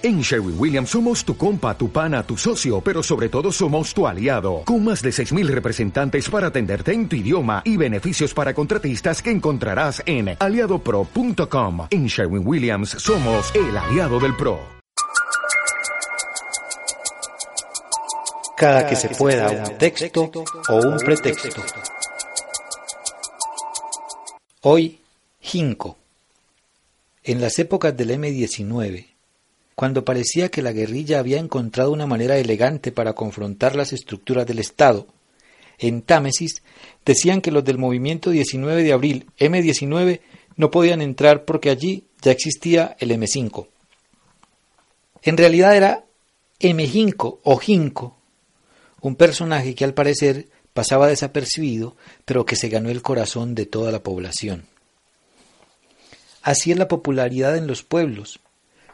En Sherwin Williams somos tu compa, tu pana, tu socio, pero sobre todo somos tu aliado, con más de 6.000 representantes para atenderte en tu idioma y beneficios para contratistas que encontrarás en aliadopro.com. En Sherwin Williams somos el aliado del PRO. Cada que se pueda un texto o un pretexto. Hoy, Jinco. En las épocas del M-19, cuando parecía que la guerrilla había encontrado una manera elegante para confrontar las estructuras del Estado. En Támesis decían que los del movimiento 19 de abril M19 no podían entrar porque allí ya existía el M5. En realidad era M5 o Jinco, un personaje que al parecer pasaba desapercibido, pero que se ganó el corazón de toda la población. Así es la popularidad en los pueblos,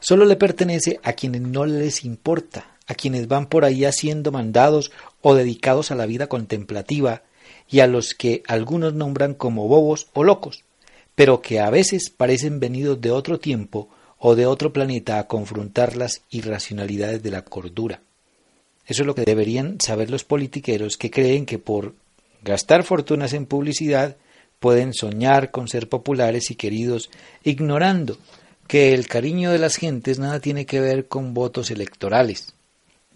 solo le pertenece a quienes no les importa, a quienes van por ahí haciendo mandados o dedicados a la vida contemplativa, y a los que algunos nombran como bobos o locos, pero que a veces parecen venidos de otro tiempo o de otro planeta a confrontar las irracionalidades de la cordura. Eso es lo que deberían saber los politiqueros que creen que por gastar fortunas en publicidad pueden soñar con ser populares y queridos, ignorando que el cariño de las gentes nada tiene que ver con votos electorales.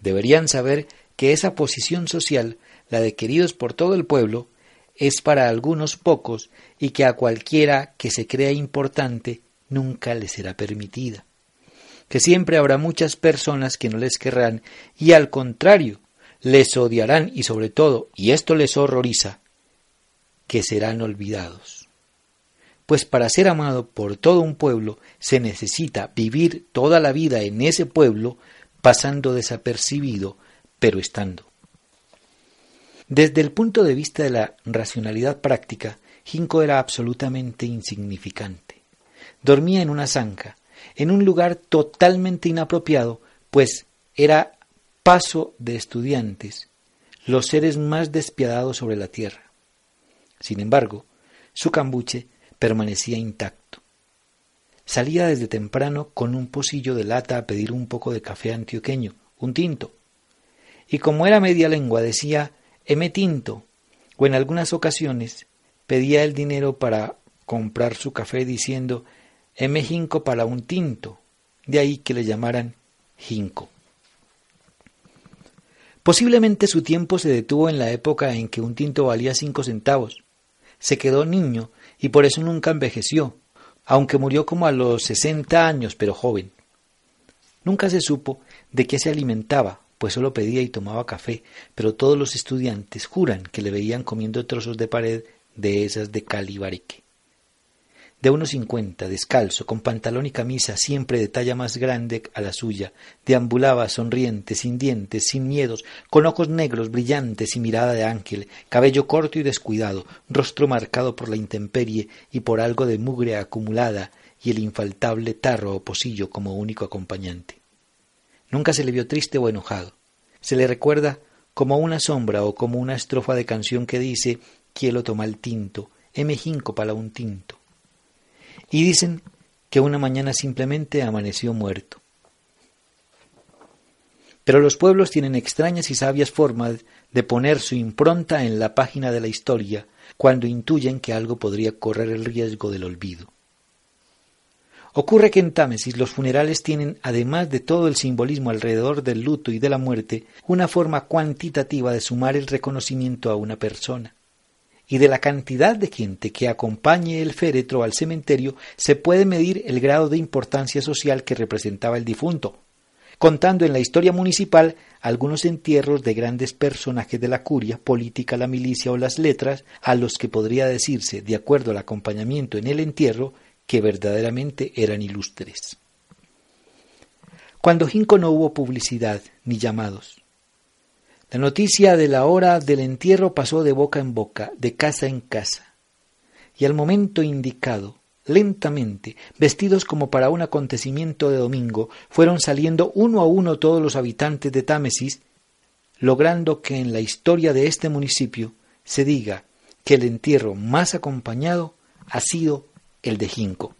Deberían saber que esa posición social, la de queridos por todo el pueblo, es para algunos pocos y que a cualquiera que se crea importante nunca le será permitida. Que siempre habrá muchas personas que no les querrán y al contrario, les odiarán y sobre todo, y esto les horroriza, que serán olvidados pues para ser amado por todo un pueblo se necesita vivir toda la vida en ese pueblo pasando desapercibido, pero estando. Desde el punto de vista de la racionalidad práctica, Jinko era absolutamente insignificante. Dormía en una zanja, en un lugar totalmente inapropiado, pues era paso de estudiantes, los seres más despiadados sobre la tierra. Sin embargo, su cambuche permanecía intacto. Salía desde temprano con un pocillo de lata a pedir un poco de café antioqueño, un tinto. Y como era media lengua decía M tinto, o en algunas ocasiones pedía el dinero para comprar su café diciendo M jinco para un tinto, de ahí que le llamaran jinco. Posiblemente su tiempo se detuvo en la época en que un tinto valía cinco centavos. Se quedó niño y por eso nunca envejeció, aunque murió como a los sesenta años, pero joven. Nunca se supo de qué se alimentaba, pues solo pedía y tomaba café, pero todos los estudiantes juran que le veían comiendo trozos de pared de esas de calibarique de unos cincuenta, descalzo, con pantalón y camisa siempre de talla más grande a la suya, deambulaba sonriente, sin dientes, sin miedos, con ojos negros brillantes y mirada de ángel, cabello corto y descuidado, rostro marcado por la intemperie y por algo de mugre acumulada, y el infaltable tarro o pocillo como único acompañante. Nunca se le vio triste o enojado. Se le recuerda como una sombra o como una estrofa de canción que dice Quiero tomar el tinto, m jinco para un tinto y dicen que una mañana simplemente amaneció muerto. Pero los pueblos tienen extrañas y sabias formas de poner su impronta en la página de la historia cuando intuyen que algo podría correr el riesgo del olvido. Ocurre que en Támesis los funerales tienen, además de todo el simbolismo alrededor del luto y de la muerte, una forma cuantitativa de sumar el reconocimiento a una persona y de la cantidad de gente que acompañe el féretro al cementerio se puede medir el grado de importancia social que representaba el difunto, contando en la historia municipal algunos entierros de grandes personajes de la curia, política, la milicia o las letras, a los que podría decirse, de acuerdo al acompañamiento en el entierro, que verdaderamente eran ilustres. Cuando Jinco no hubo publicidad ni llamados, la noticia de la hora del entierro pasó de boca en boca, de casa en casa. Y al momento indicado, lentamente, vestidos como para un acontecimiento de domingo, fueron saliendo uno a uno todos los habitantes de Támesis, logrando que en la historia de este municipio se diga que el entierro más acompañado ha sido el de Jinco.